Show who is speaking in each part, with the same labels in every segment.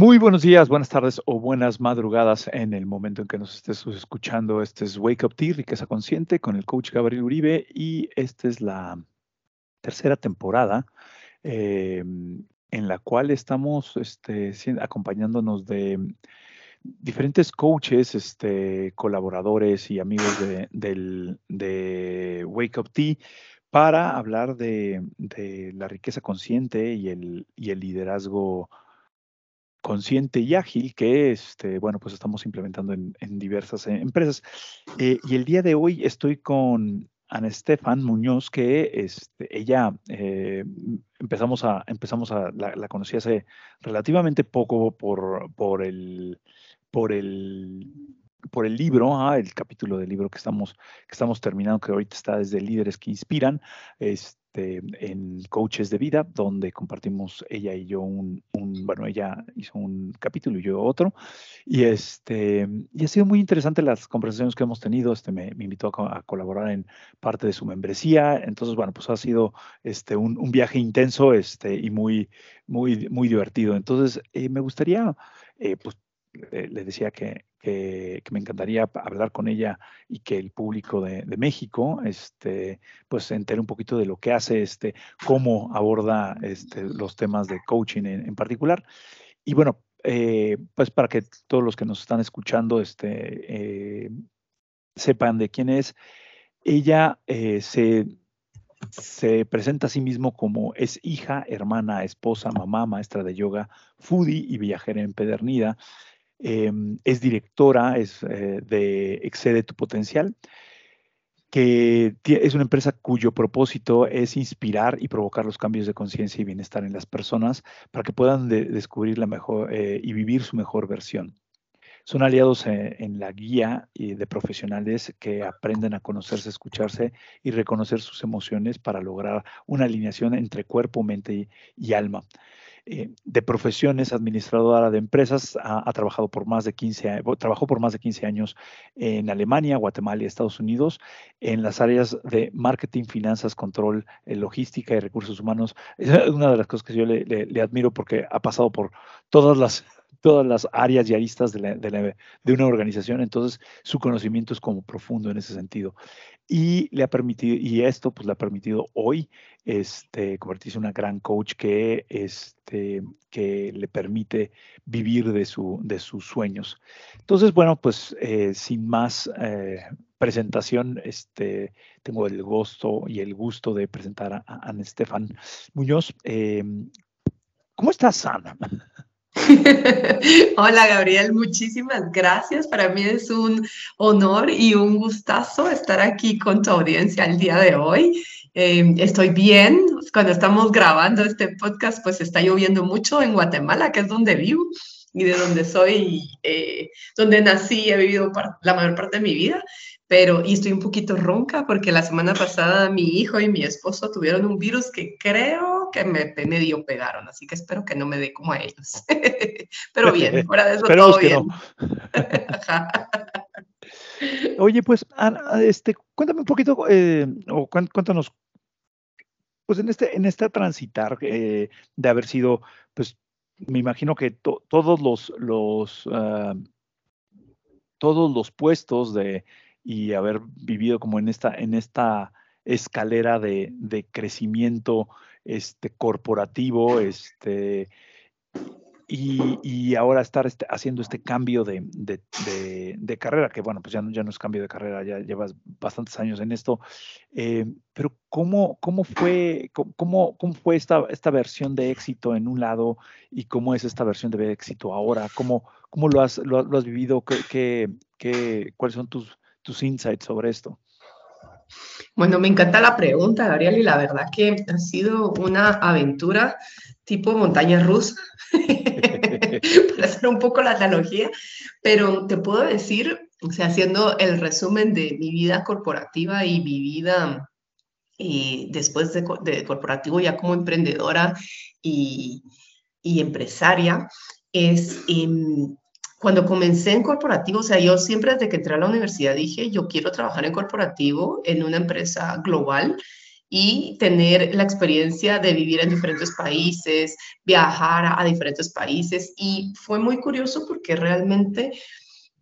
Speaker 1: Muy buenos días, buenas tardes o buenas madrugadas en el momento en que nos estés escuchando. Este es Wake Up Tea, Riqueza Consciente, con el coach Gabriel Uribe y esta es la tercera temporada eh, en la cual estamos este, acompañándonos de diferentes coaches, este, colaboradores y amigos de, de Wake Up Tea para hablar de, de, la riqueza consciente y el, y el liderazgo consciente y ágil que este, bueno, pues estamos implementando en, diversas eh, empresas. Eh, y el día de hoy estoy con Ana Estefan Muñoz, que este, ella eh, empezamos a, empezamos a, la, conocí hace relativamente poco por, por el por el por el libro, ah, el capítulo del libro que estamos, que estamos terminando, que ahorita está desde Líderes que Inspiran, este, en Coaches de Vida, donde compartimos ella y yo un, bueno, ella hizo un capítulo y yo otro, y, este, y ha sido muy interesante las conversaciones que hemos tenido, este, me, invitó a, colaborar en parte de su membresía, entonces, bueno, pues ha sido este, un, viaje intenso este, y muy, muy, muy divertido. Entonces, eh, me gustaría, eh, pues, le decía que, que, me encantaría hablar con ella y que el público de, México este, pues se entere un poquito de lo que hace, este, cómo aborda este, los temas de coaching en, particular. Y bueno, eh, pues para que todos los que nos están escuchando este, eh, sepan de quién es, ella eh, se, se presenta a sí mismo como es hija, hermana, esposa, mamá, maestra de yoga, foodie y viajera empedernida. Em, es directora es, eh, de Excede tu Potencial, que es una empresa cuyo propósito es inspirar y provocar los cambios de conciencia y bienestar en las personas para que puedan descubrir la mejor eh, y vivir su mejor versión. Son aliados eh, en la guía de profesionales que aprenden a conocerse, escucharse y reconocer sus emociones para lograr una alineación entre cuerpo, mente y alma. Eh, de profesiones, administradora de empresas, ha, trabajado por más de 15 trabajó por más de 15 años en Alemania, Guatemala y Estados Unidos en las áreas de marketing, finanzas, control, eh, logística y recursos humanos. Es una de las cosas que yo le, admiro porque ha pasado por todas las todas las áreas y aristas de, una organización, entonces su conocimiento es como profundo en ese sentido y le ha permitido, y esto pues le ha permitido hoy este, convertirse en una gran coach que, este, le permite vivir de, su, de sus sueños. Entonces, bueno, pues eh, sin más eh, presentación, este, tengo el gusto y el gusto de presentar a, Estefan Muñoz. Em, ¿Cómo estás, Ana?
Speaker 2: Hola Gabriel, muchísimas gracias. Para mí es un honor y un gustazo estar aquí con tu audiencia el día de hoy. Em, estoy bien. Cuando estamos grabando este podcast, pues está lloviendo mucho en Guatemala, que es donde vivo y de donde soy, eh, donde nací y he vivido la mayor parte de mi vida pero y estoy un poquito ronca porque la semana pasada mi hijo y mi esposo tuvieron un virus que creo que me medio pegaron, así que espero que no me dé como a ellos. pero bien, fuera de eso todo bien.
Speaker 1: Oye, pues, este, cuéntame un poquito, eh, o cuéntanos, pues en este, en este transitar eh, de haber sido, pues, me imagino que todos los, los ah, todos los puestos de y haber vivido como en esta, en esta escalera de, crecimiento este, corporativo, este, y, ahora estar este, haciendo este cambio de, carrera, que bueno, pues ya no, ya no es cambio de carrera, ya llevas bastantes años en esto, eh, pero ¿cómo, cómo fue, cómo, cómo fue esta, esta versión de éxito en un lado y cómo es esta versión de éxito ahora? ¿Cómo, cómo lo, has, lo, has vivido? ¿Qué, qué, cuáles son tus, tus insights sobre esto.
Speaker 2: Bueno, me encanta la pregunta, Gabriel, y la verdad que ha sido una aventura tipo montaña rusa, para hacer un poco la analogía, pero te puedo decir, o sea, haciendo el resumen de mi vida corporativa y mi vida eh, después de, corporativo ya como emprendedora y, y empresaria, es em, cuando comencé en corporativo, o sea, yo siempre desde que entré a la universidad dije, yo quiero trabajar en corporativo en una empresa global y tener la experiencia de vivir en diferentes países, viajar a diferentes países. Y fue muy curioso porque realmente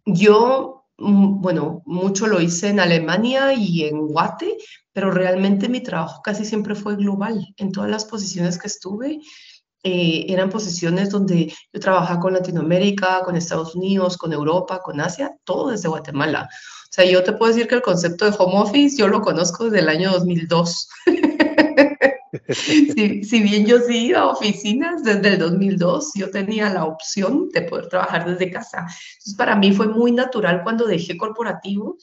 Speaker 2: yo, mm, bueno, mucho lo hice en Alemania y en Guate, pero realmente mi trabajo casi siempre fue global. En todas las posiciones que estuve, eh, eran posiciones donde yo trabajaba con Latinoamérica, con Estados Unidos, con Europa, con Asia, todo desde Guatemala. O sea, yo te puedo decir que el concepto de home office yo lo conozco desde el año 2002. si, si, bien yo sí iba a oficinas desde el 2002, yo tenía la opción de poder trabajar desde casa. Entonces, para mí fue muy natural cuando dejé corporativo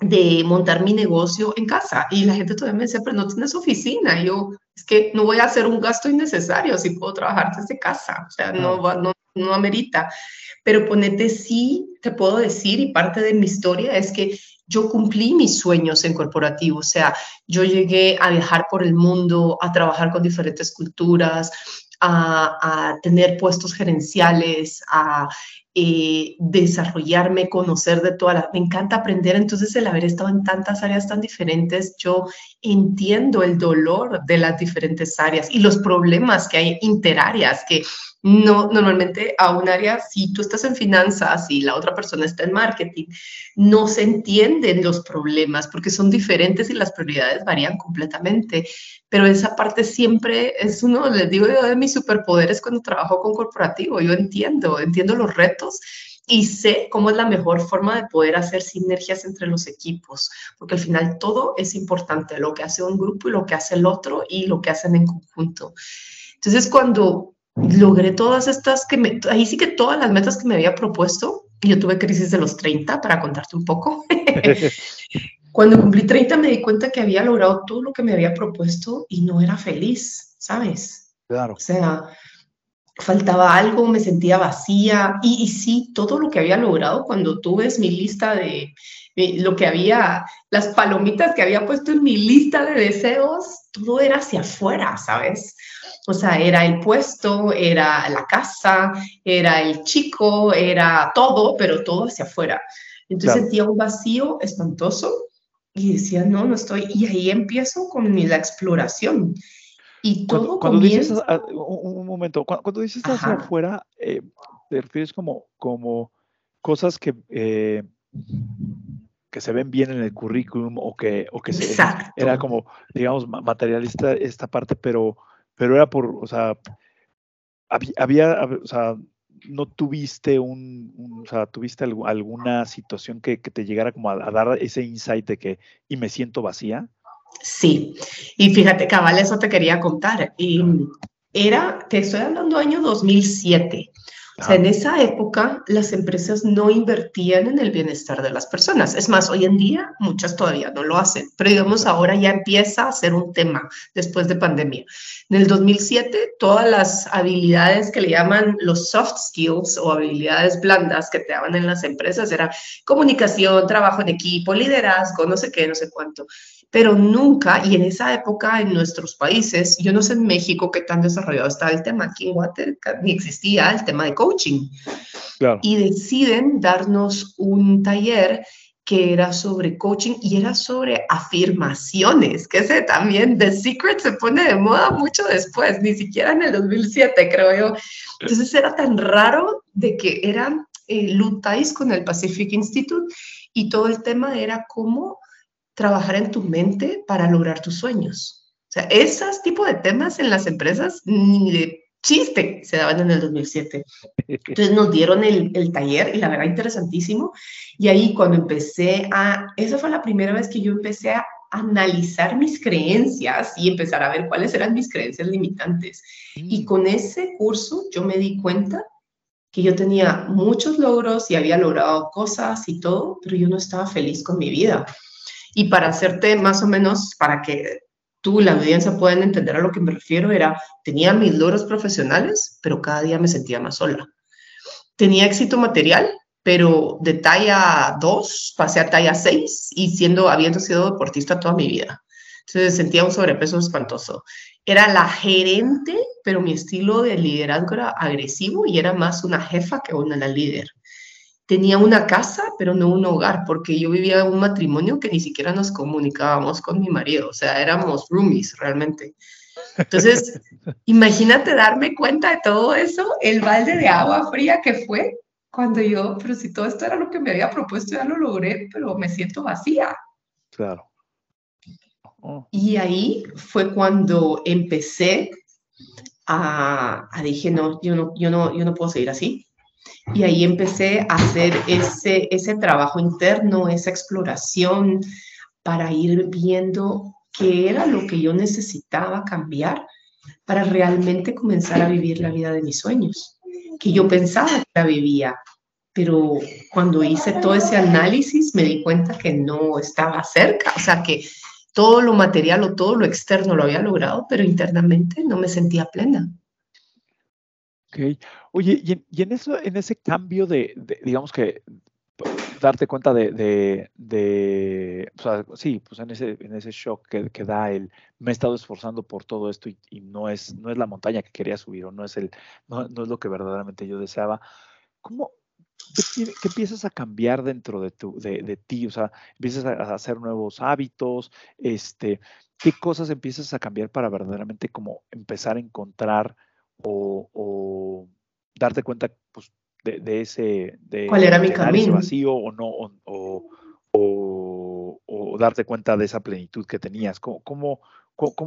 Speaker 2: de montar mi negocio en casa. Y la gente todavía me decía, pero no tienes oficina. Y yo, es que no voy a hacer un gasto innecesario si puedo trabajar desde casa. O sea, no, no, no amerita. Pero ponete sí, te puedo decir, y parte de mi historia es que yo cumplí mis sueños en corporativo. O sea, yo llegué a viajar por el mundo, a trabajar con diferentes culturas, a, a, tener puestos gerenciales, a eh, desarrollarme, conocer de todas las... Me encanta aprender, entonces el haber estado en tantas áreas tan diferentes, yo entiendo el dolor de las diferentes áreas y los problemas que hay interáreas, que no, normalmente a un área, si tú estás en finanzas y la otra persona está en marketing, no se entienden los problemas porque son diferentes y las prioridades varían completamente. Pero esa parte siempre es uno, les digo de mis superpoderes cuando trabajo con corporativo. Yo entiendo, entiendo los retos y sé cómo es la mejor forma de poder hacer sinergias entre los equipos, porque al final todo es importante, lo que hace un grupo y lo que hace el otro y lo que hacen en conjunto. Entonces, cuando logré todas estas que me, ahí sí que todas las metas que me había propuesto, yo tuve crisis de los 30 para contarte un poco. Cuando cumplí 30 me di cuenta que había logrado todo lo que me había propuesto y no era feliz, ¿sabes?
Speaker 1: Claro.
Speaker 2: O sea, faltaba algo, me sentía vacía y, y sí, todo lo que había logrado cuando tú ves mi lista de, de lo que había, las palomitas que había puesto en mi lista de deseos, todo era hacia afuera, ¿sabes? O sea, era el puesto, era la casa, era el chico, era todo, pero todo hacia afuera. Entonces sentía un vacío espantoso y decía, no, no estoy. Y ahí empiezo con la exploración. Y todo
Speaker 1: cuando, dices, un, momento, cuando, dices hacia afuera, eh, te refieres como, como cosas que, eh, que se ven bien en el currículum o que, o que se, era como, digamos, materialista esta parte, pero pero era por, o sea, había, o sea, no tuviste un, o sea, tuviste alguna situación que, te llegara como a, dar ese insight de que, y me siento vacía.
Speaker 2: Sí, y fíjate, cabal, eso te quería contar. Y era, te estoy hablando año 2007. O sea, en esa época las empresas no invertían en el bienestar de las personas. Es más, hoy en día muchas todavía no lo hacen, pero digamos ahora ya empieza a ser un tema después de pandemia. En el 2007, todas las habilidades que le llaman los soft skills o habilidades blandas que te daban en las empresas era comunicación, trabajo en equipo, liderazgo, no sé qué, no sé cuánto. Pero nunca, y en esa época en nuestros países, yo no sé en México qué tan desarrollado estaba el tema, aquí en Water ni existía el tema de coaching. Y deciden darnos un taller que era sobre coaching y era sobre afirmaciones, que ese también, The Secret se pone de moda mucho después, ni siquiera en el 2007, creo yo. Entonces era tan raro de que eran eh, lutáis con el Pacific Institute y todo el tema era cómo trabajar en tu mente para lograr tus sueños. O sea, esos tipos de temas en las empresas ni de chiste se daban en el 2007. Entonces nos dieron el, el, taller y la verdad interesantísimo. Y ahí cuando empecé a, esa fue la primera vez que yo empecé a analizar mis creencias y empezar a ver cuáles eran mis creencias limitantes. Y mm. con ese curso yo me di cuenta que yo tenía muchos logros y había logrado cosas y todo, pero yo no estaba feliz con mi vida. Y para hacerte más o menos, para que tú y la audiencia puedan entender a lo que me refiero, era, tenía mis logros profesionales, pero cada día me sentía más sola. Tenía éxito material, pero de talla 2 pasé a talla 6 y siendo, habiendo sido deportista toda mi vida. Entonces sentía un sobrepeso espantoso. Era la gerente, pero mi estilo de liderazgo era agresivo y era más una jefa que una líder. Tenía una casa, pero no un hogar, porque yo vivía en un matrimonio que ni siquiera nos comunicábamos con mi marido, o sea, éramos roomies realmente. Entonces, imagínate darme cuenta de todo eso, el balde de agua fría que fue cuando yo, pero si todo esto era lo que me había propuesto, ya lo logré, pero me siento vacía.
Speaker 1: Claro.
Speaker 2: Oh. Y ahí fue cuando empecé a, a, dije, no yo, no, yo no, yo no puedo seguir así. Y ahí empecé a hacer ese, ese trabajo interno, esa exploración para ir viendo qué era lo que yo necesitaba cambiar para realmente comenzar a vivir la vida de mis sueños, que yo pensaba que la vivía, pero cuando hice todo ese análisis me di cuenta que no estaba cerca, o sea, que todo lo material o todo lo externo lo había logrado, pero internamente no me sentía plena.
Speaker 1: Ok. Oye, y en, ese cambio de, digamos que, darte cuenta de, sí, pues en ese, shock que, da el, me he estado esforzando por todo esto y, no, es, la montaña que quería subir o no es, el, no, es lo que verdaderamente yo deseaba. ¿Cómo, ¿Qué, empiezas a cambiar dentro de, ti? O sea, empiezas a hacer nuevos hábitos, este, ¿qué cosas empiezas a cambiar para verdaderamente como empezar a encontrar o, darte cuenta pues, de, ese... De,
Speaker 2: ¿Cuál era mi camino?
Speaker 1: vacío o no, o, o, darte cuenta de esa plenitud que tenías. ¿Cómo, cómo,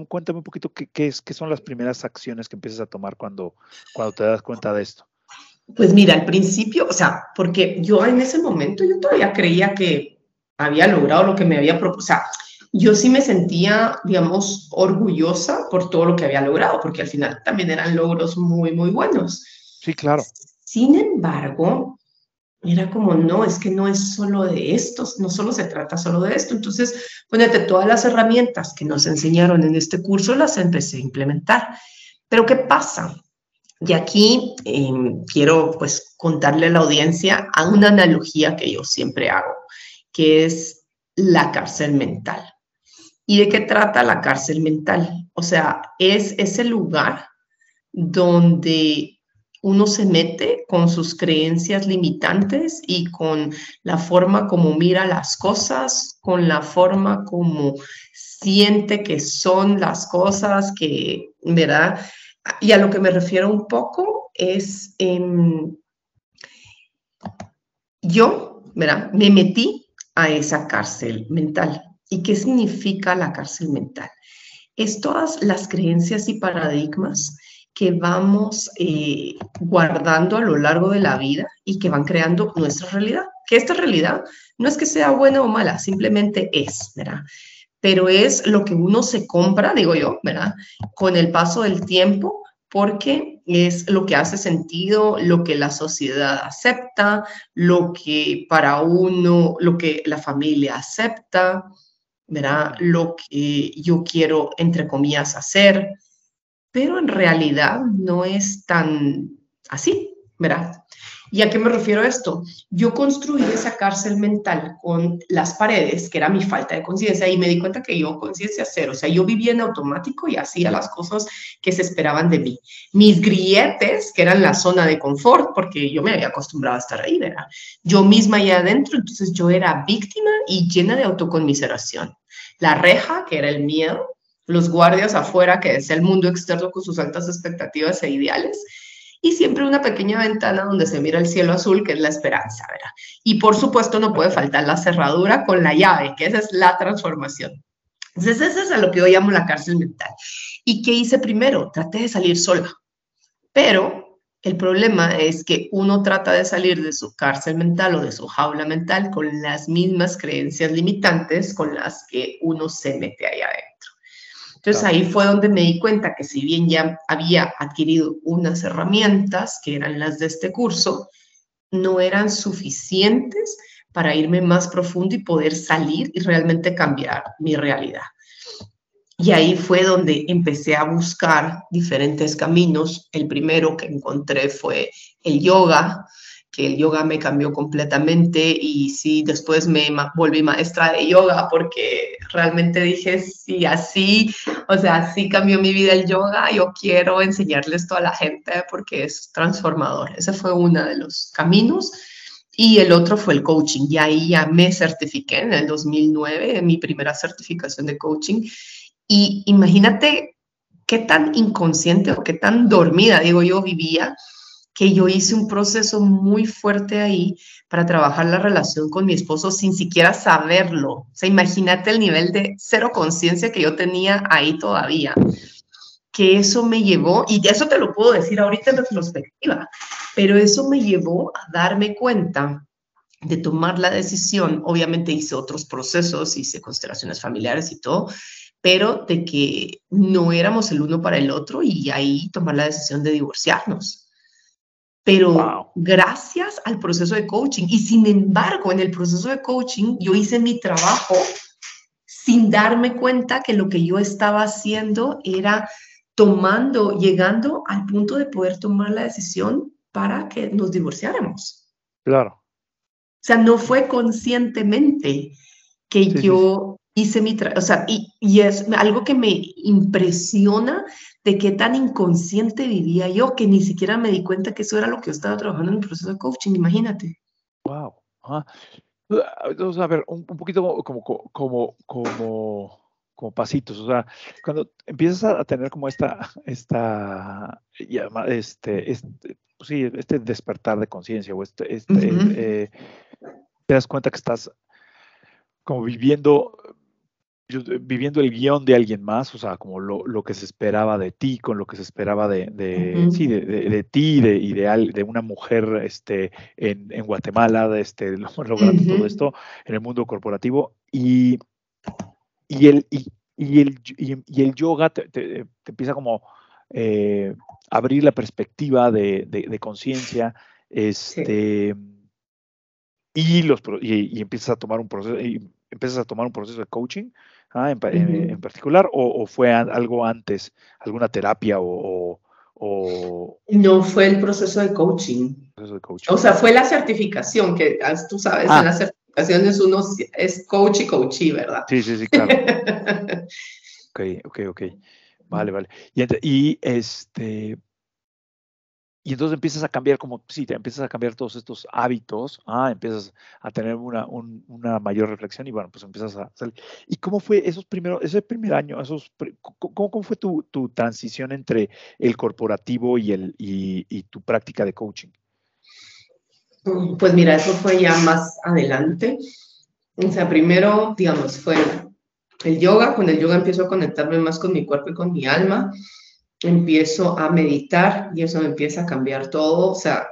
Speaker 1: cuéntame un poquito qué, qué, es, qué son las primeras acciones que empiezas a tomar cuando, cuando te das cuenta de esto?
Speaker 2: Pues mira, al principio, o sea, porque yo en ese momento yo todavía creía que había logrado lo que me había propuesto, sea, yo sí me sentía, digamos, orgullosa por todo lo que había logrado, porque al final también eran logros muy, muy buenos.
Speaker 1: Sí, claro.
Speaker 2: Sin embargo, era como, no, es que no es solo de esto, no solo se trata solo de esto. Entonces, ponete todas las herramientas que nos enseñaron en este curso, las empecé a implementar. Pero ¿qué pasa? Y aquí em, quiero pues contarle a la audiencia a una analogía que yo siempre hago, que es la cárcel mental. ¿Y de qué trata la cárcel mental? O sea, es ese lugar donde uno se mete con sus creencias limitantes y con la forma como mira las cosas, con la forma como siente que son las cosas, que, ¿verdad? Y a lo que me refiero un poco es, yo, ¿verdad? Me metí a esa cárcel mental. ¿Y qué significa la cárcel mental? Es todas las creencias y paradigmas que vamos eh, guardando a lo largo de la vida y que van creando nuestra realidad. Que esta realidad no es que sea buena o mala, simplemente es, ¿verdad? pero es lo que uno se compra, digo yo, ¿verdad? Con el paso del tiempo, porque es lo que hace sentido, lo que la sociedad acepta, lo que para uno, lo que la familia acepta, ¿verdad? Lo que yo quiero, entre comillas, hacer, pero en realidad no es tan así, ¿verdad? ¿Y a qué me refiero esto? Yo construí esa cárcel mental con las paredes, que era mi falta de conciencia, y me di cuenta que yo conciencia cero, o sea, yo vivía en automático y hacía las cosas que se esperaban de mí. Mis grilletes, que eran la zona de confort, porque yo me había acostumbrado a estar ahí, ¿verdad? Yo misma allá adentro, entonces yo era víctima y llena de autoconmiseración. La reja, que era el miedo, los guardias afuera, que es el mundo externo con sus altas expectativas e ideales, y siempre una pequeña ventana donde se mira el cielo azul, que es la esperanza, ¿verdad? Y por supuesto no puede faltar la cerradura con la llave, que esa es la transformación. Entonces, eso es a lo que yo llamo la cárcel mental. ¿Y qué hice primero? Traté de salir sola. Pero el problema es que uno trata de salir de su cárcel mental o de su jaula mental con las mismas creencias limitantes con las que uno se mete ahí adentro. Entonces ahí fue donde me di cuenta que si bien ya había adquirido unas herramientas, que eran las de este curso, no eran suficientes para irme más profundo y poder salir y realmente cambiar mi realidad. Y ahí fue donde empecé a buscar diferentes caminos. El primero que encontré fue el yoga, que el yoga me cambió completamente y sí, después me volví maestra de yoga porque realmente dije, sí, así, o sea, así cambió mi vida el yoga, yo quiero enseñarles esto a la gente porque es transformador. Ese fue uno de los caminos. y el otro fue el coaching. Y ahí ya me certifiqué en el 2009, en mi primera certificación de coaching. Y imagínate qué tan inconsciente o qué tan dormida, digo yo, vivía, que yo hice un proceso muy fuerte ahí para trabajar la relación con mi esposo sin siquiera saberlo. O sea, imagínate el nivel de cero conciencia que yo tenía ahí todavía. Que eso me llevó, y eso te lo puedo decir ahorita en retrospectiva, pero eso me llevó a darme cuenta de tomar la decisión. Obviamente hice otros procesos, hice constelaciones familiares y todo, pero de que no éramos el uno para el otro y ahí tomar la decisión de divorciarnos. Pero gracias al proceso de coaching y sin embargo en el proceso de coaching yo hice mi trabajo sin darme cuenta que lo que yo estaba haciendo era tomando, llegando al punto de poder tomar la decisión para que nos divorciáramos.
Speaker 1: Claro.
Speaker 2: O sea, no fue conscientemente que yo hice mi trabajo, o sea, y, y, es algo que me impresiona de qué tan inconsciente vivía yo que ni siquiera me di cuenta que eso era lo que yo estaba trabajando en el proceso de coaching, imagínate.
Speaker 1: Wow. Vamos a ver, un, poquito como, como, como, como pasitos, o sea, cuando empiezas a tener como esta, esta, este, este, pues sí, este despertar de conciencia o este, este eh, te das cuenta que estás como viviendo viviendo el guion de alguien más, o sea, como lo, lo, que se esperaba de ti, con lo que se esperaba de, de sí, de, de, ti de, ideal de, una mujer este, en, en Guatemala, de este, logrando todo esto en el mundo corporativo. Y, y, el, y, y el, y, el yoga te, te, empieza como eh, abrir la perspectiva de, conciencia, este, y, los, y, empiezas a tomar un proceso, y empiezas a tomar un proceso de coaching Ah, en, particular, o, fue algo antes, alguna terapia o,
Speaker 2: No, fue el proceso de coaching. O sea, fue la certificación, que tú sabes, en ah. las certificaciones uno es coach y coachee, ¿verdad?
Speaker 1: Sí, sí, sí, claro. ok, ok, ok. Vale, vale. Y, y este, y entonces empiezas a cambiar, como sí, te empiezas a cambiar todos estos hábitos, ah, empiezas a tener una, una mayor reflexión y bueno, pues empiezas a salir. ¿Y cómo fue esos primeros, ese primer año, esos, cómo, cómo fue tu, tu, transición entre el corporativo y, el, y, y tu práctica de coaching?
Speaker 2: Pues mira, eso fue ya más adelante. O sea, primero, digamos, fue el yoga. Con el yoga empiezo a conectarme más con mi cuerpo y con mi alma empiezo a meditar y eso me empieza a cambiar todo. O sea,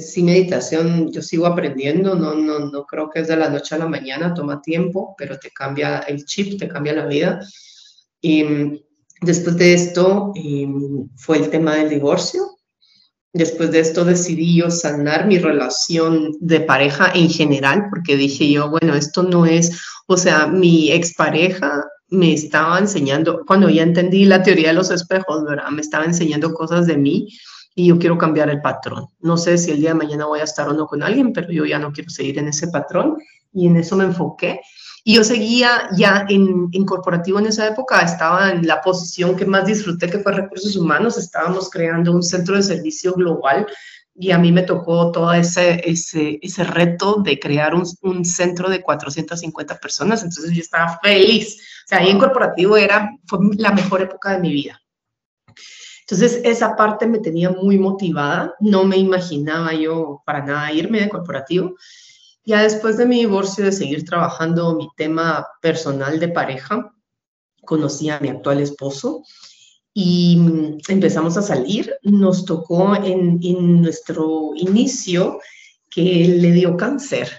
Speaker 2: sin meditación yo sigo aprendiendo, no, no, no creo que es de la noche a la mañana, toma tiempo, pero te cambia el chip, te cambia la vida. Y mm, después de esto em, fue el tema del divorcio. Después de esto decidí yo sanar mi relación de pareja en general, porque dije yo, bueno, esto no es, o sea, mi expareja me estaba enseñando, cuando ya entendí la teoría de los espejos, ¿verdad? Me estaba enseñando cosas de mí y yo quiero cambiar el patrón. No sé si el día de mañana voy a estar o no con alguien, pero yo ya no quiero seguir en ese patrón y en eso me enfoqué. Y yo seguía ya en, en, corporativo en esa época, estaba en la posición que más disfruté, que fue recursos humanos. Estábamos creando un centro de servicio global y a mí me tocó todo ese, ese, ese reto de crear un, un, centro de 450 personas, entonces yo estaba feliz. O sea, ahí en corporativo era, fue la mejor época de mi vida. Entonces, esa parte me tenía muy motivada, no me imaginaba yo para nada irme de corporativo. Ya después de mi divorcio, de seguir trabajando mi tema personal de pareja, conocí a mi actual esposo y mm, empezamos a salir. Nos tocó en, nuestro inicio que le dio cáncer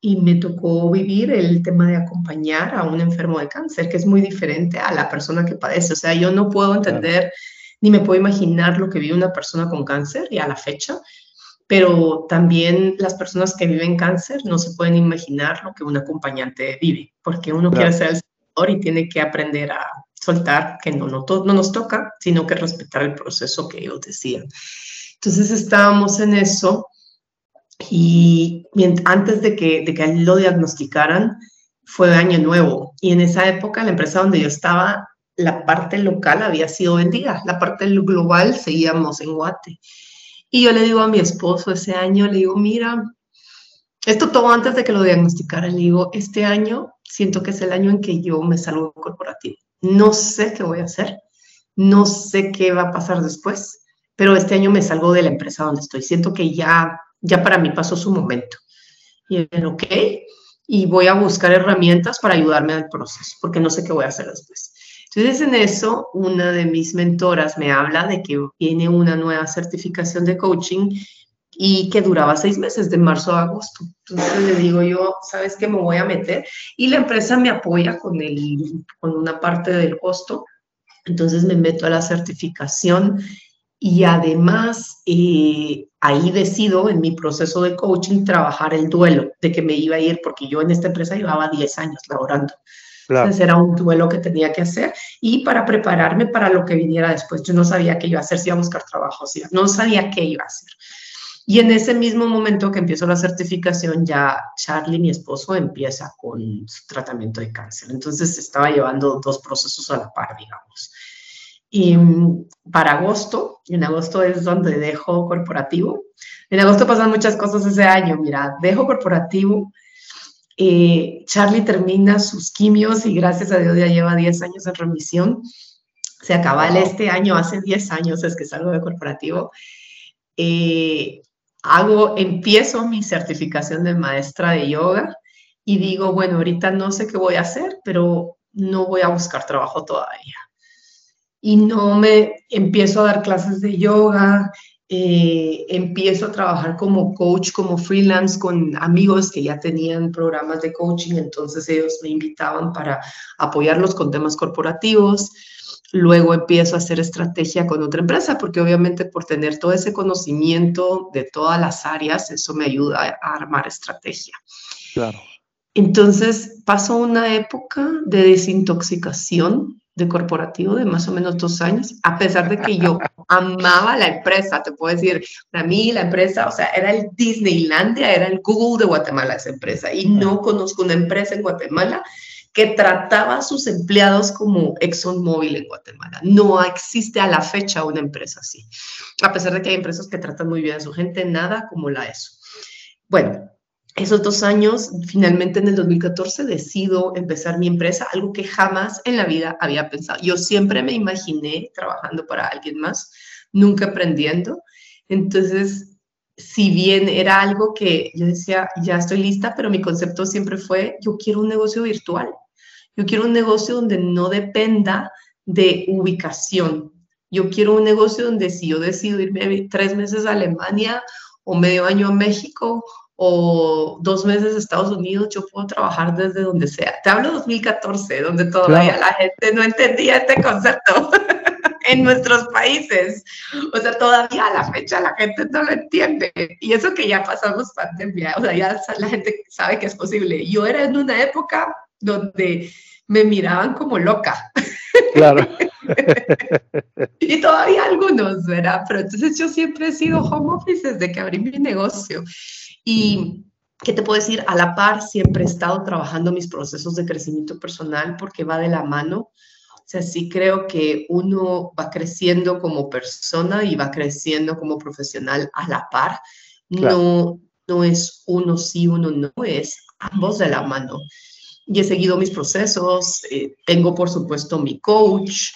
Speaker 2: y me tocó vivir el tema de acompañar a un enfermo de cáncer, que es muy diferente a la persona que padece. O sea, yo no puedo entender ni me puedo imaginar lo que vive una persona con cáncer y a la fecha, pero también las personas que viven cáncer no se pueden imaginar lo que un acompañante vive, porque uno quiere ser el señor y tiene que aprender a soltar, que no, no, no nos toca, sino que respetar el proceso que ellos decían. Entonces estábamos en eso y antes de que, de que lo diagnosticaran, fue año nuevo. Y en esa época, la empresa donde yo estaba, la parte local había sido vendida, la parte global seguíamos en Guate. Y yo le digo a mi esposo ese año, le digo, mira, Esto todo antes de que lo diagnosticara. Le digo, este año siento que es el año en que yo me salgo corporativo. No sé qué voy a hacer, no sé qué va a pasar después, pero este año me salgo de la empresa donde estoy. Siento que ya, ya para mí pasó su momento. Y él, ok, y voy a buscar herramientas para ayudarme al proceso, porque no sé qué voy a hacer después. Entonces, en eso, una de mis mentoras me habla de que tiene una nueva certificación de coaching y que duraba seis meses, de marzo a agosto. Entonces le digo yo, ¿sabes qué me voy a meter? Y la empresa me apoya con, el, con una parte del costo. Entonces me meto a la certificación y además eh, ahí decido en mi proceso de coaching trabajar el duelo de que me iba a ir porque yo en esta empresa llevaba 10 años laborando. Entonces era un duelo que tenía que hacer y para prepararme para lo que viniera después. Yo no sabía qué iba a hacer, si iba a buscar trabajo, si no sabía qué iba a hacer. Y en ese mismo momento que empiezo la certificación, ya Charlie, mi esposo, empieza con su tratamiento de cáncer. Entonces estaba llevando dos procesos a la par, digamos. Y mm, para agosto, en agosto es donde dejo corporativo. En agosto pasan muchas cosas ese año. Mira, dejo corporativo. Eh, Charlie termina sus quimios y gracias a Dios ya lleva 10 años en remisión. Se acaba el este año, hace 10 años es que salgo de corporativo. Eh, hago, empiezo mi certificación de maestra de yoga y digo, bueno, ahorita no sé qué voy a hacer, pero no voy a buscar trabajo todavía. Y no me empiezo a dar clases de yoga, eh, empiezo a trabajar como coach, como freelance con amigos que ya tenían programas de coaching, entonces ellos me invitaban para apoyarlos con temas corporativos. Luego empiezo a hacer estrategia con otra empresa, porque obviamente por tener todo ese conocimiento de todas las áreas, eso me ayuda a armar estrategia.
Speaker 1: Claro.
Speaker 2: Entonces pasó una época de desintoxicación de corporativo de más o menos dos años, a pesar de que yo amaba la empresa, te puedo decir, para mí la empresa, o sea, era el Disneylandia, era el Google de Guatemala esa empresa, y no conozco una empresa en Guatemala que trataba a sus empleados como ExxonMobil en Guatemala. No existe a la fecha una empresa así. A pesar de que hay empresas que tratan muy bien a su gente, nada como la ESO. Bueno, esos dos años, finalmente en el 2014 decido empezar mi empresa, algo que jamás en la vida había pensado. Yo siempre me imaginé trabajando para alguien más, nunca aprendiendo. Entonces, si bien era algo que yo decía, ya estoy lista, pero mi concepto siempre fue, yo quiero un negocio virtual. Yo quiero un negocio donde no dependa de ubicación. Yo quiero un negocio donde si yo decido irme tres meses a Alemania o medio año a México o dos meses a Estados Unidos, yo puedo trabajar desde donde sea. Te hablo 2014, donde todavía la gente no entendía este concepto en nuestros países. O sea, todavía a la fecha la gente no lo entiende. Y eso que ya pasamos pandemia, o sea, ya la gente sabe que es posible. Yo era en una época donde me miraban como loca.
Speaker 1: Claro.
Speaker 2: y todavía algunos, ¿verdad? Pero entonces yo siempre he sido home office desde que abrí mi negocio. Y, ¿qué te puedo decir? A la par, siempre he estado trabajando mis procesos de crecimiento personal porque va de la mano. O sea, sí creo que uno va creciendo como persona y va creciendo como profesional a la par. No, no es uno sí, uno no, es ambos de la mano y he seguido mis procesos. Eh, tengo, por supuesto, mi coach,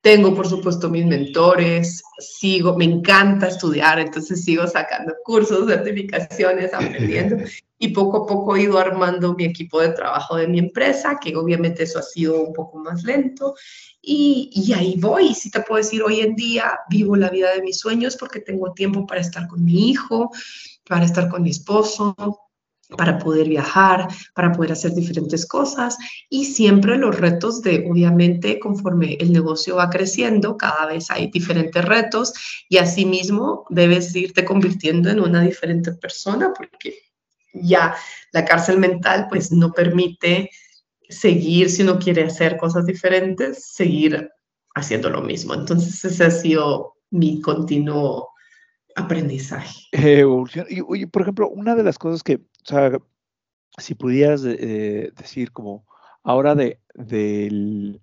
Speaker 2: tengo, por supuesto, mis mentores, sigo, me encanta estudiar, entonces sigo sacando cursos, certificaciones, aprendiendo y poco a poco he ido armando mi equipo de trabajo de mi empresa, que obviamente eso ha sido un poco más lento. Y, y ahí voy, si te puedo decir, hoy en día vivo la vida de mis sueños porque tengo tiempo para estar con mi hijo, para estar con mi esposo, para poder viajar, para poder hacer diferentes cosas y siempre los retos de, obviamente, conforme el negocio va creciendo, cada vez hay diferentes retos y asimismo debes irte convirtiendo en una diferente persona porque ya la cárcel mental pues no permite seguir, si uno quiere hacer cosas diferentes, seguir haciendo lo mismo. Entonces ese ha sido mi continuo aprendizaje.
Speaker 1: Eh, y, oye, por ejemplo, una de las cosas que, o sea, si pudieras eh, decir como ahora de, de,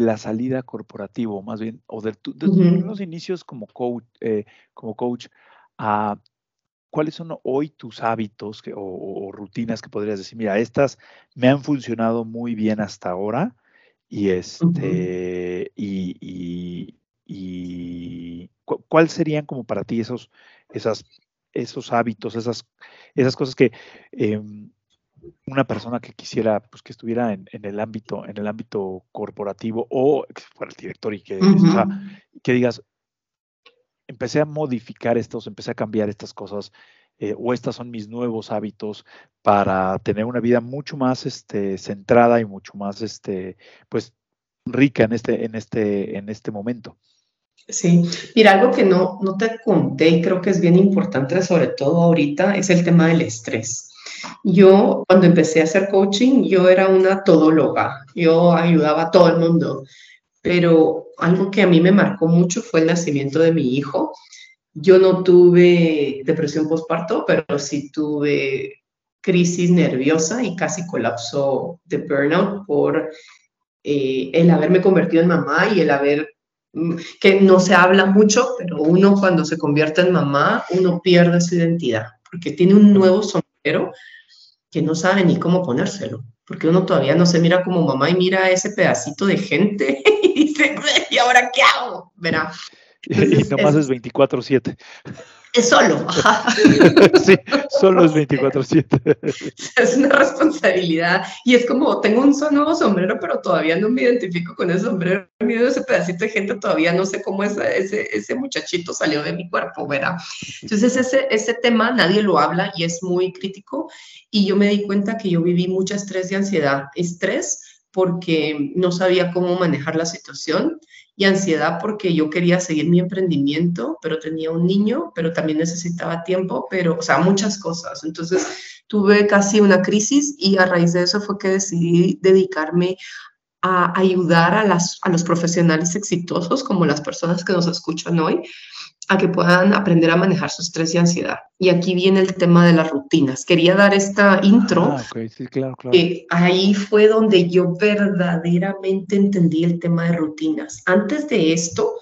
Speaker 1: la salida corporativo, más bien, o de, tus inicios como coach, eh, como coach, a ¿cuáles son hoy tus hábitos o, rutinas que podrías decir, mira, estas me han funcionado muy bien hasta ahora y este, y, y, ¿cuáles serían como para ti esos, esas, esos hábitos, esas, esas cosas que em, una persona que quisiera, pues que estuviera en, el ámbito, en el ámbito corporativo o fuera el director y que, que digas, empecé a modificar estos, empecé a cambiar estas cosas, eh, o estas son mis nuevos hábitos para tener una vida mucho más este, centrada y mucho más este, pues, rica en este, en este, en este momento.
Speaker 2: Sí, mira, algo que no, no te conté y creo que es bien importante, sobre todo ahorita, es el tema del estrés. Yo, cuando empecé a hacer coaching, yo era una todóloga, yo ayudaba a todo el mundo, pero algo que a mí me marcó mucho fue el nacimiento de mi hijo. Yo no tuve depresión postparto, pero sí tuve crisis nerviosa y casi colapso de burnout por eh, el haberme convertido en mamá y el haber que no se habla mucho, pero uno cuando se convierte en mamá, uno pierde su identidad, porque tiene un nuevo sombrero que no sabe ni cómo ponérselo, porque uno todavía no se mira como mamá y mira ese pedacito de gente y dice, ¿y ahora qué hago? Verá.
Speaker 1: y nomás es, es 24/7.
Speaker 2: Es solo.
Speaker 1: sí, solo es 24/7.
Speaker 2: Es una responsabilidad. Y es como, tengo un nuevo sombrero, pero todavía no me identifico con ese sombrero. Miro ese pedacito de gente, todavía no sé cómo ese, ese, ese muchachito salió de mi cuerpo, ¿verdad? Entonces ese, ese tema nadie lo habla y es muy crítico. Y yo me di cuenta que yo viví mucho estrés y ansiedad. Estrés porque no sabía cómo manejar la situación y ansiedad porque yo quería seguir mi emprendimiento, pero tenía un niño, pero también necesitaba tiempo, pero, o sea, muchas cosas. Entonces, tuve casi una crisis y a raíz de eso fue que decidí dedicarme a ayudar a, las, a los profesionales exitosos, como las personas que nos escuchan hoy, a que puedan aprender a manejar su estrés y ansiedad. Y aquí viene el tema de las rutinas. Quería dar esta intro.
Speaker 1: Ah, sí, claro, claro.
Speaker 2: Ahí fue donde yo verdaderamente entendí el tema de rutinas. Antes de esto,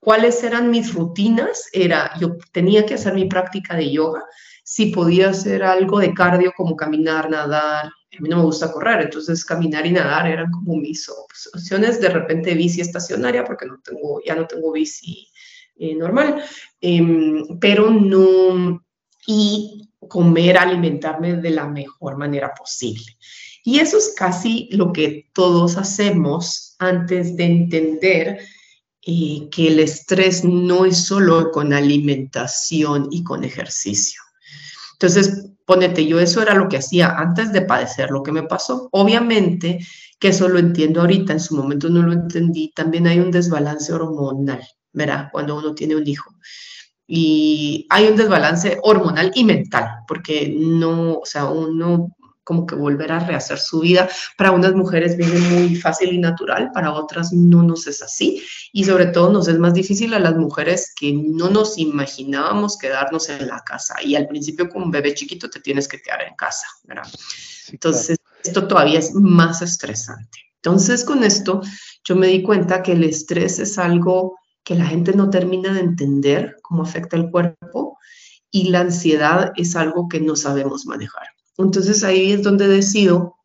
Speaker 2: ¿cuáles eran mis rutinas? Era, yo tenía que hacer mi práctica de yoga, si podía hacer algo de cardio como caminar, nadar. A mí no me gusta correr, entonces caminar y nadar eran como mis opciones. De repente bici estacionaria, porque no tengo, ya no tengo bici eh, normal, em, pero no, y comer, alimentarme de la mejor manera posible. Y eso es casi lo que todos hacemos antes de entender eh, que el estrés no es solo con alimentación y con ejercicio. Entonces, ponete, yo eso era lo que hacía antes de padecer lo que me pasó. Obviamente que eso lo entiendo ahorita, en su momento no lo entendí. También hay un desbalance hormonal. ¿Verdad? Cuando uno tiene un hijo. Y hay un desbalance hormonal y mental, porque no, o sea, uno como que volver a rehacer su vida. Para unas mujeres viene muy fácil y natural, para otras no nos es así. Y sobre todo nos es más difícil a las mujeres que no nos imaginábamos quedarnos en la casa. Y al principio con un bebé chiquito te tienes que quedar en casa, ¿verdad? Entonces, esto todavía es más estresante. Entonces, con esto, yo me di cuenta que el estrés es algo que la gente no termina de entender cómo afecta el cuerpo y la ansiedad es algo que no sabemos manejar. Entonces ahí es donde decido,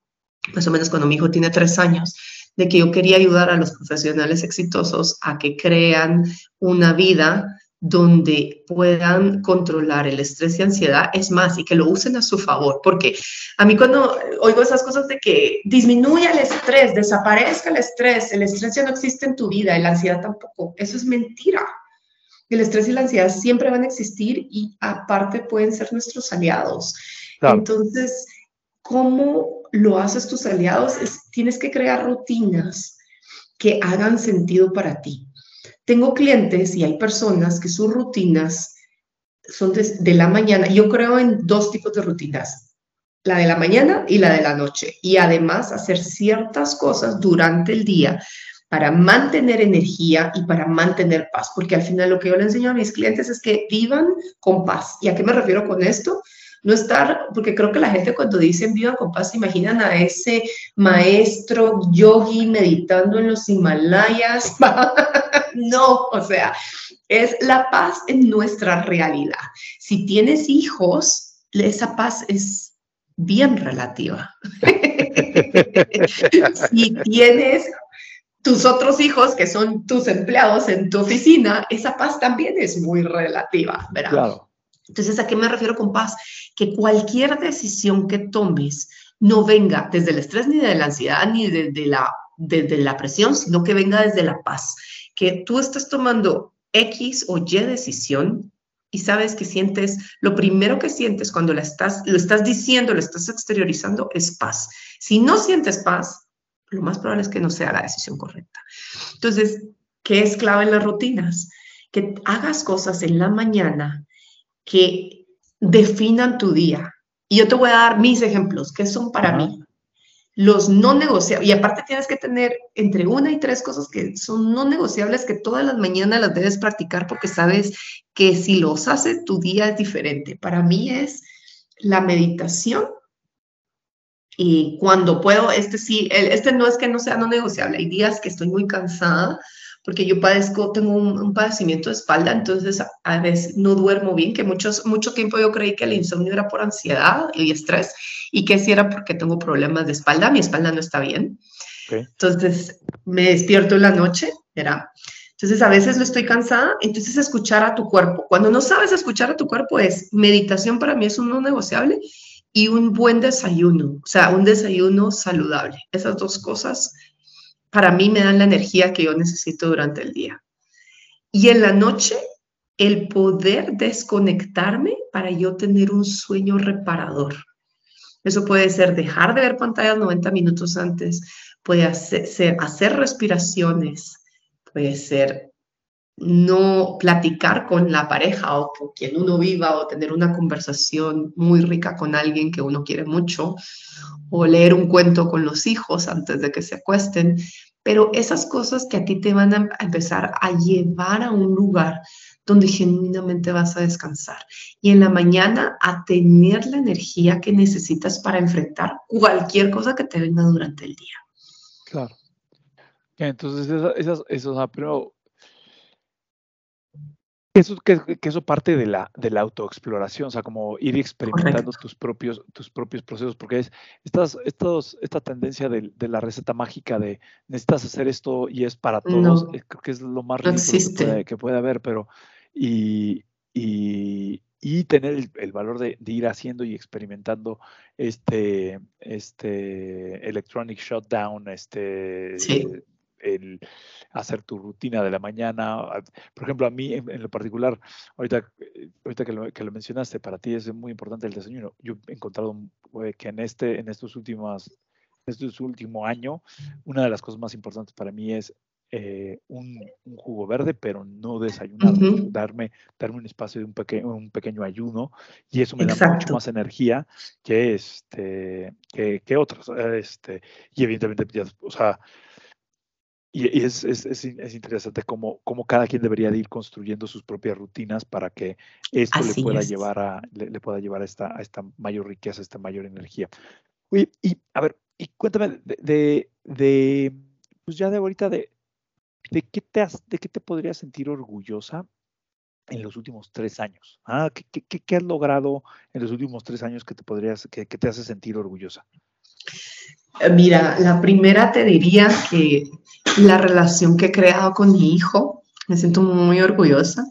Speaker 2: más o menos cuando mi hijo tiene tres años, de que yo quería ayudar a los profesionales exitosos a que crean una vida donde puedan controlar el estrés y ansiedad, es más, y que lo usen a su favor, porque a mí cuando oigo esas cosas de que disminuya el estrés, desaparezca el estrés, el estrés ya no existe en tu vida y la ansiedad tampoco, eso es mentira. El estrés y la ansiedad siempre van a existir y aparte pueden ser nuestros aliados. Entonces, ¿cómo lo haces tus aliados? tienes que crear rutinas que hagan sentido para ti tengo clientes y hay personas que sus rutinas son de, la mañana. Yo creo en dos tipos de rutinas, la de la mañana y la de la noche. Y además hacer ciertas cosas durante el día para mantener energía y para mantener paz, porque al final lo que yo le enseño a mis clientes es que vivan con paz. ¿Y a qué me refiero con esto? No estar, porque creo que la gente cuando dicen viva con paz, se imaginan a ese maestro yogi meditando en los Himalayas. no, o sea, es la paz en nuestra realidad. Si tienes hijos, esa paz es bien relativa. si tienes tus otros hijos, que son tus empleados en tu oficina, esa paz también es muy relativa, ¿verdad? Claro. Entonces, ¿a qué me refiero con paz? Que cualquier decisión que tomes no venga desde el estrés, ni de la ansiedad, ni desde la, desde la presión, sino que venga desde la paz. Que tú estás tomando X o Y decisión y sabes que sientes, lo primero que sientes cuando la estás, lo estás diciendo, lo estás exteriorizando, es paz. Si no sientes paz, lo más probable es que no sea la decisión correcta. Entonces, ¿qué es clave en las rutinas? Que hagas cosas en la mañana que definan tu día. Y yo te voy a dar mis ejemplos, que son para mí los no negociables. Y aparte tienes que tener entre una y tres cosas que son no negociables que todas las mañanas las debes practicar porque sabes que si los haces tu día es diferente. Para mí es la meditación. Y cuando puedo, este sí, este no es que no sea no negociable. Hay días que estoy muy cansada porque yo padezco, tengo un, padecimiento de espalda, entonces a, veces no duermo bien, que muchos, mucho tiempo yo creí que el insomnio era por ansiedad y estrés, y que si era porque tengo problemas de espalda, mi espalda no está bien. Entonces me despierto en la noche, era. Entonces a veces lo estoy cansada, entonces escuchar a tu cuerpo. Cuando no sabes escuchar a tu cuerpo es meditación para mí es un no negociable y un buen desayuno, o sea, un desayuno saludable. Esas dos cosas para mí me dan la energía que yo necesito durante el día. Y en la noche, el poder desconectarme para yo tener un sueño reparador. Eso puede ser dejar de ver pantallas 90 minutos antes, puede ser hacer respiraciones, puede ser no platicar con la pareja o con quien uno viva o tener una conversación muy rica con alguien que uno quiere mucho o leer un cuento con los hijos antes de que se acuesten, pero esas cosas que a ti te van a empezar a llevar a un lugar donde genuinamente vas a descansar y en la mañana a tener la energía que necesitas para enfrentar cualquier cosa que te venga durante el día.
Speaker 1: Claro. Entonces, esas, esos, pero eso, que, eso parte de la, de la autoexploración, o sea, como ir experimentando tus propios, tus propios procesos, porque es estas, estos, esta tendencia de, la receta mágica de necesitas hacer esto y es para todos, eh, creo que es lo más ridículo que, puede, haber, pero y, y, y tener el, valor de, ir haciendo y experimentando este, este electronic shutdown, este el hacer tu rutina de la mañana. Por ejemplo, a mí en, lo particular, ahorita, eh, ahorita que, lo, que lo mencionaste, para ti es muy importante el desayuno. Yo he encontrado eh, que en, este, en estos últimos este último año, una de las cosas más importantes para mí es eh, un, jugo verde, pero no desayunar, darme, darme un espacio de un, pequeño un pequeño ayuno y eso me da mucho más energía que, este, que, que otros. Este, y evidentemente, o sea, y, es, es, es, interesante cómo, cómo, cada quien debería de ir construyendo sus propias rutinas para que esto le pueda llevar a le, pueda llevar a esta, a esta mayor riqueza, a esta mayor energía. Oye, y a ver, y cuéntame de, de, pues ya de ahorita de, de qué te de qué te podrías sentir orgullosa en los últimos tres años. Ah, ¿qué, qué, qué has logrado en los últimos tres años que te podrías, que, que te hace sentir orgullosa?
Speaker 2: Mira, la primera te diría que la relación que he creado con mi hijo, me siento muy orgullosa.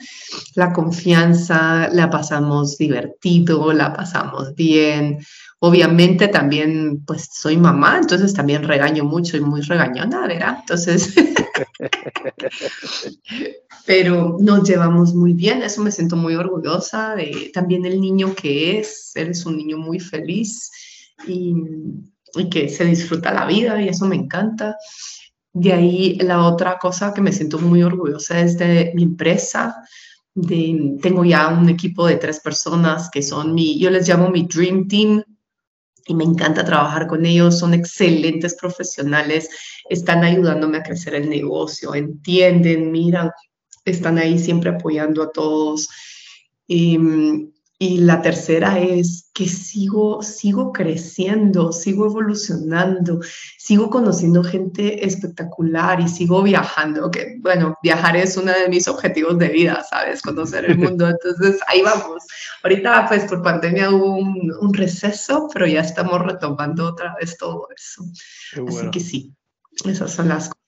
Speaker 2: La confianza, la pasamos divertido, la pasamos bien. Obviamente también, pues soy mamá, entonces también regaño mucho y muy regañona, ¿verdad? Entonces, pero nos llevamos muy bien, eso me siento muy orgullosa de también el niño que es, eres un niño muy feliz y que se disfruta la vida y eso me encanta. De ahí la otra cosa que me siento muy orgullosa es de mi empresa. De, tengo ya un equipo de tres personas que son mi, yo les llamo mi Dream Team y me encanta trabajar con ellos, son excelentes profesionales, están ayudándome a crecer el negocio, entienden, miran, están ahí siempre apoyando a todos. Y, y la tercera es que sigo, sigo creciendo, sigo evolucionando, sigo conociendo gente espectacular y sigo viajando, que bueno, viajar es uno de mis objetivos de vida, ¿sabes? Conocer el mundo. Entonces, ahí vamos. Ahorita, pues por pandemia hubo un, receso, pero ya estamos retomando otra vez todo eso. Así que sí, esas son las cosas.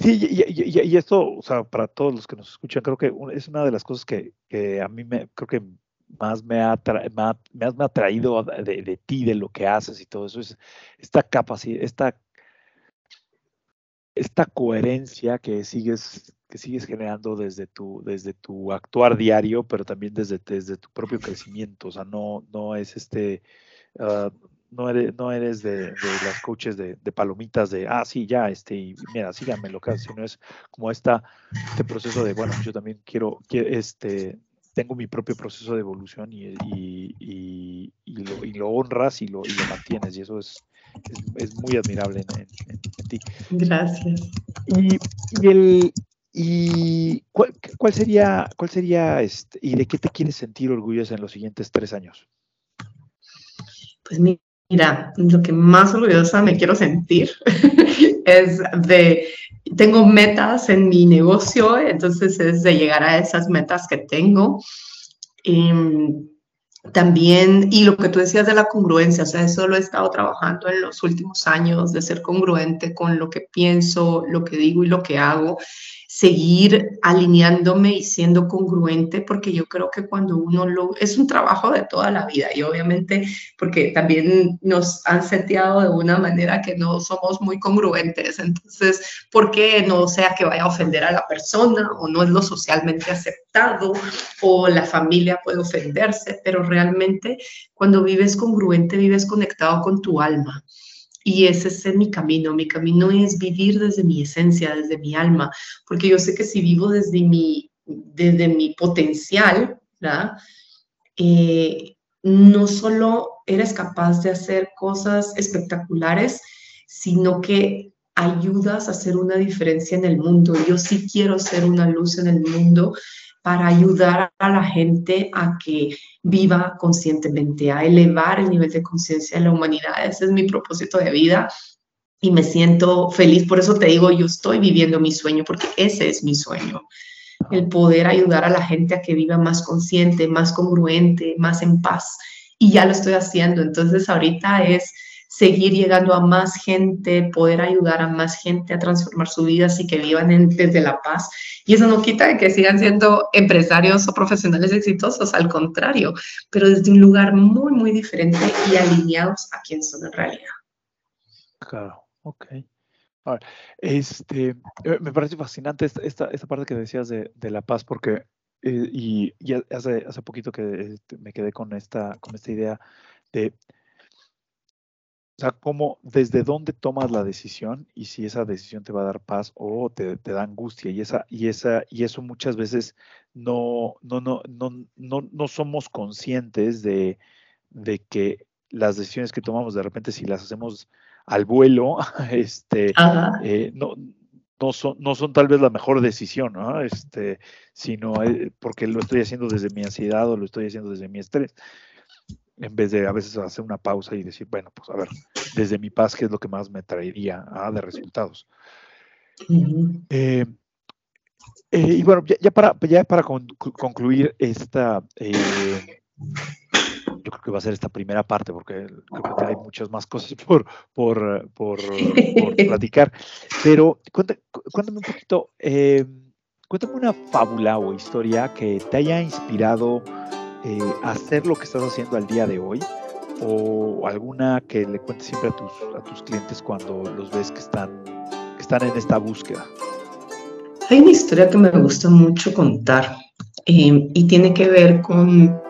Speaker 1: Sí, y, esto, o sea, para todos los que nos escuchan, creo que es una de las cosas que, que a mí me, creo que más me ha, me has atraído de, ti, de lo que haces y todo eso, es esta capacidad, esta, esta coherencia que sigues, que sigues generando desde tu, desde tu actuar diario, pero también desde, desde tu propio crecimiento. O sea, no, no es este, ah, no eres, no eres de, las coaches de, palomitas de, ah, sí, ya, este, y mira, síganme lo que sino es como esta, este proceso de, bueno, yo también quiero, quiero este, tengo mi propio proceso de evolución y, y, lo, honras y lo, mantienes y eso es, es, muy admirable en, ti.
Speaker 2: Gracias.
Speaker 1: Y, el, y ¿cuál, sería, cuál sería este, y de qué te quieres sentir orgullosa en los siguientes tres años?
Speaker 2: Pues mira, lo que más orgullosa me quiero sentir es de tengo metas en mi negocio, entonces es de llegar a esas metas que tengo. Y también, y lo que tú decías de la congruencia, o sea, eso lo he estado trabajando en los últimos años, de ser congruente con lo que pienso, lo que digo y lo que hago seguir alineándome y siendo congruente, porque yo creo que cuando uno lo... es un trabajo de toda la vida y obviamente porque también nos han seteado de una manera que no somos muy congruentes, entonces, ¿por qué no sea que vaya a ofender a la persona o no es lo socialmente aceptado o la familia puede ofenderse, pero realmente cuando vives congruente, vives conectado con tu alma y ese es mi camino. Mi camino es vivir desde mi esencia, desde mi alma, porque yo sé que si vivo desde mi, desde mi potencial, eh, no solo eres capaz de hacer cosas espectaculares, sino que ayudas a hacer una diferencia en el mundo. Yo sí quiero ser una luz en el mundo para ayudar a la gente a que viva conscientemente, a elevar el nivel de conciencia de la humanidad. Ese es mi propósito de vida y me siento feliz. Por eso te digo, yo estoy viviendo mi sueño, porque ese es mi sueño. El poder ayudar a la gente a que viva más consciente, más congruente, más en paz. Y ya lo estoy haciendo. Entonces ahorita es seguir llegando a más gente, poder ayudar a más gente a transformar su vida y que vivan desde la paz. Y eso no quita de que sigan siendo empresarios o profesionales exitosos, al contrario, pero desde un lugar muy, muy diferente y alineados a quien son en realidad.
Speaker 1: Claro, ok. este, eh, me parece fascinante esta, esta, parte que decías de, de la paz, porque eh, y, hace, hace poquito que este, me quedé con esta, con esta idea de o sea, cómo, desde dónde tomas la decisión y si esa decisión te va a dar paz o te, da angustia. Y, esa, y, esa, y eso muchas veces no, no, no, no, no, no somos conscientes de, de, que las decisiones que tomamos de repente, si las hacemos al vuelo, este, eh, no, no son, no son tal vez la mejor decisión, ¿no? Este, sino eh, porque lo estoy haciendo desde mi ansiedad o lo estoy haciendo desde mi estrés en vez de a veces hacer una pausa y decir, bueno, pues a ver, desde mi paz, ¿qué es lo que más me traería ah, de resultados? Eh, eh, y bueno, ya, para, ya para concluir esta, eh, yo creo que va a ser esta primera parte, porque creo que hay muchas más cosas por, por, por, platicar, pero cuéntame, cuéntame un poquito, cuéntame una fábula o historia que te haya inspirado eh, hacer lo que estás haciendo al día de hoy o alguna que le cuentes siempre a tus, a tus clientes cuando los ves que están, que están en esta búsqueda?
Speaker 2: Hay una historia que me gusta mucho contar eh, y tiene que ver con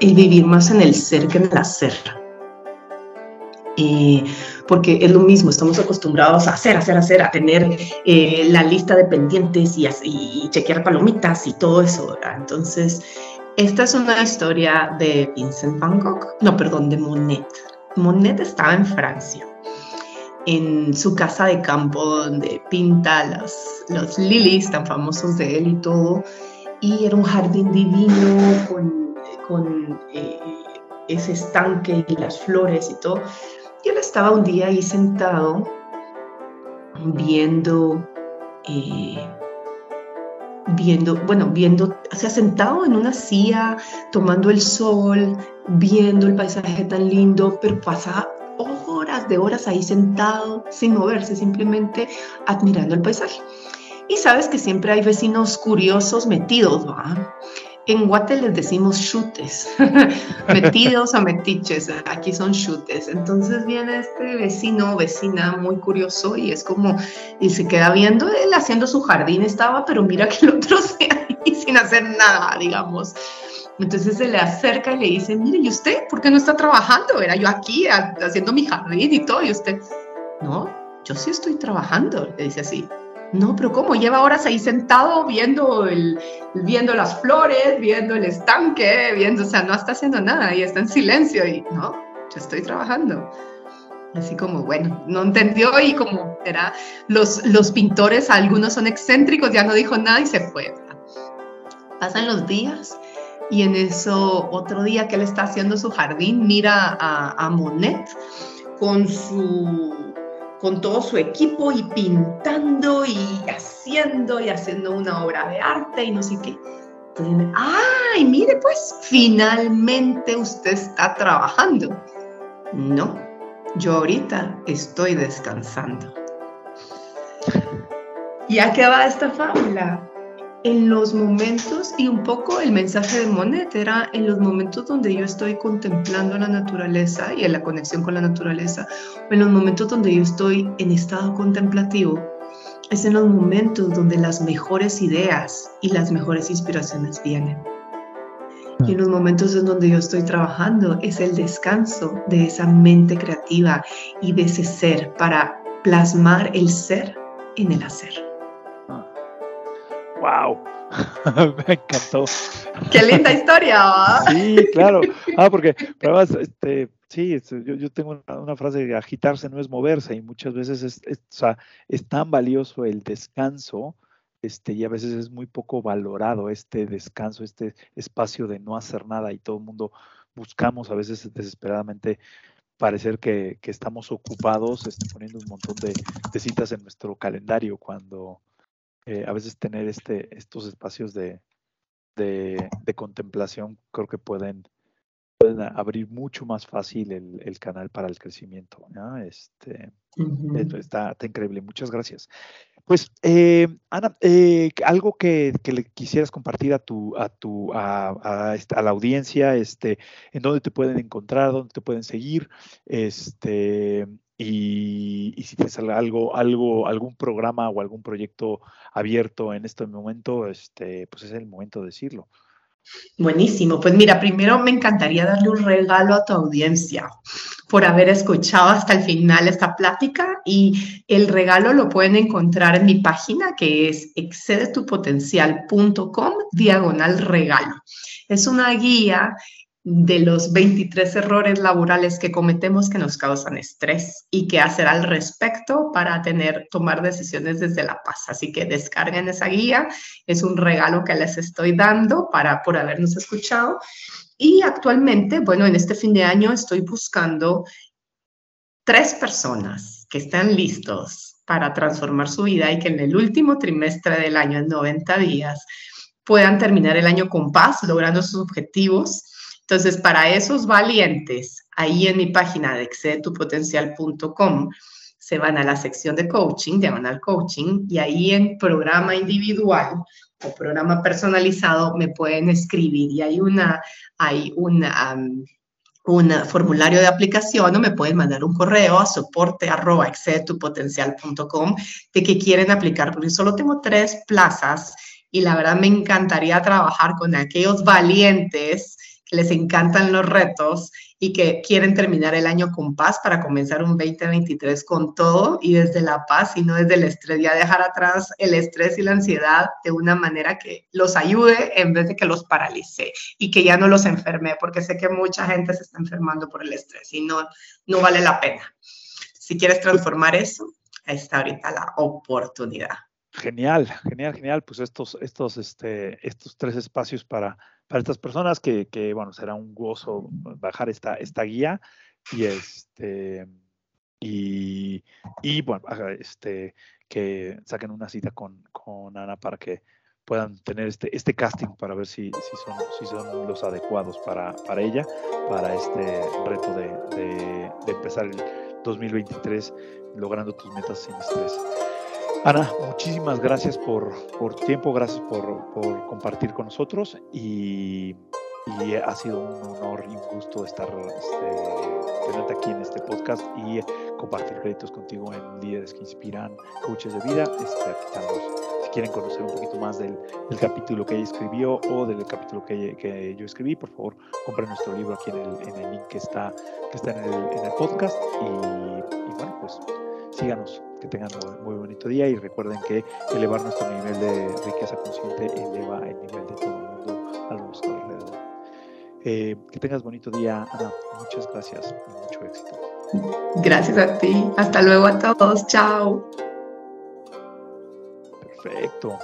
Speaker 2: el vivir más en el ser que en el hacer. Eh, porque es lo mismo, estamos acostumbrados a hacer, hacer, hacer, a tener eh, la lista de pendientes y, y, chequear palomitas y todo eso. Entonces, esta es una historia de Vincent Van Gogh, no, perdón, de Monet. Monet estaba en Francia, en su casa de campo donde pinta los, los lilies tan famosos de él y todo. y era un jardín divino con, con eh, ese estanque y las flores y todo. Y él estaba un día ahí sentado viendo, eh, viendo, bueno, viendo, se ha sentado en una silla, tomando el sol, viendo el paisaje tan lindo, pero pasa horas de horas ahí sentado, sin moverse, simplemente admirando el paisaje. Y sabes que siempre hay vecinos curiosos metidos, ¿va? En Guate les decimos chutes, metidos a metiches, aquí son chutes. Entonces viene este vecino o vecina muy curioso y es como, y se queda viendo él haciendo su jardín, estaba, pero mira que el otro se ahí sin hacer nada, digamos. Entonces se le acerca y le dice, mire, ¿y usted por qué no está trabajando? Era yo aquí haciendo mi jardín y todo, y usted, no, yo sí estoy trabajando, le dice así. No, pero ¿cómo? Lleva horas ahí sentado viendo, el, viendo las flores, viendo el estanque, viendo, o sea, no está haciendo nada y está en silencio y no, yo estoy trabajando. Así como, bueno, no entendió y como era, los, los pintores, algunos son excéntricos, ya no dijo nada y se fue. Pasan los días y en eso otro día que él está haciendo su jardín, mira a, a Monet con su con todo su equipo y pintando y haciendo y haciendo una obra de arte y no sé qué. ay, mire pues, finalmente usted está trabajando. No, yo ahorita estoy descansando. ¿Y a qué va esta fábula? En los momentos, y un poco el mensaje de Monet era en los momentos donde yo estoy contemplando la naturaleza y en la conexión con la naturaleza, o en los momentos donde yo estoy en estado contemplativo, es en los momentos donde las mejores ideas y las mejores inspiraciones vienen. Y en los momentos en donde yo estoy trabajando es el descanso de esa mente creativa y de ese ser para plasmar el ser en el hacer.
Speaker 1: ¡Wow! Me encantó.
Speaker 2: ¡Qué linda historia!
Speaker 1: sí, claro. Ah, porque, además, este, sí, yo, yo tengo una, frase de agitarse no es moverse y muchas veces es, o sea, es tan valioso el descanso este, y a veces es muy poco valorado este descanso, este espacio de no hacer nada y todo el mundo buscamos a veces desesperadamente parecer que, que estamos ocupados este, poniendo un montón de, de, citas en nuestro calendario cuando eh, a veces tener este, estos espacios de, de, contemplación creo que pueden, pueden abrir mucho más fácil el, el canal para el crecimiento. Este, está, está, increíble. Muchas gracias. Pues, eh, Ana, eh, algo que, que, le quisieras compartir a tu, a tu, a, a, a, la audiencia, este, en dónde te pueden encontrar, dónde te pueden seguir, este, y, si tienes algo, algo, algún programa o algún proyecto abierto en este momento, este, pues es el momento de decirlo.
Speaker 2: Buenísimo. Pues mira, primero me encantaría darle un regalo a tu audiencia por haber escuchado hasta el final esta plática y el regalo lo pueden encontrar en mi página que es excedetupotencial.com diagonal regalo. Es una guía de los 23 errores laborales que cometemos que nos causan estrés y qué hacer al respecto para tener, tomar decisiones desde la paz. Así que descarguen esa guía, es un regalo que les estoy dando para por habernos escuchado. Y actualmente, bueno, en este fin de año estoy buscando tres personas que estén listos para transformar su vida y que en el último trimestre del año, en 90 días, puedan terminar el año con paz, logrando sus objetivos entonces, para esos valientes, ahí en mi página de excedetupotencial.com, se van a la sección de coaching, al coaching, y ahí en programa individual o programa personalizado me pueden escribir y hay una, hay una, un formulario de aplicación o me pueden mandar un correo a soporte arroba de que quieren aplicar, porque solo tengo tres plazas y la verdad me encantaría trabajar con aquellos valientes les encantan los retos y que quieren terminar el año con paz para comenzar un 2023 con todo y desde la paz y no desde el estrés, ya dejar atrás el estrés y la ansiedad de una manera que los ayude en vez de que los paralice y que ya no los enferme, porque sé que mucha gente se está enfermando por el estrés y no, no vale la pena. Si quieres transformar eso, ahí está ahorita la oportunidad.
Speaker 1: Genial, genial, genial. Pues estos, estos, este, estos tres espacios para, para estas personas que, bueno, será un gozo bajar esta, esta guía y este y, y bueno, este, que saquen una cita con, con Ana para que puedan tener este, este casting para ver si, si, son, si son los adecuados para, para ella, para este reto de, de empezar el 2023 logrando tus metas sin estrés. Ana, muchísimas gracias por, por tiempo, gracias por, por compartir con nosotros y, ha sido un honor y un gusto estar este, tenerte aquí en este podcast y compartir créditos contigo en líderes que inspiran coaches de vida. Este, aquí estamos. Si quieren conocer un poquito más del, capítulo que ella escribió o del capítulo que, yo escribí, por favor, compren nuestro libro aquí en el, link que está, que está en, el, podcast y bueno, pues síganos que tengan muy, muy, bonito día y recuerden que elevar nuestro nivel de riqueza consciente eleva el nivel de todo el mundo a nuestro alrededor. Eh, que tengas bonito día, Ana. Muchas gracias y mucho éxito.
Speaker 2: Gracias a ti. Hasta luego a todos. Chao.
Speaker 1: Perfecto.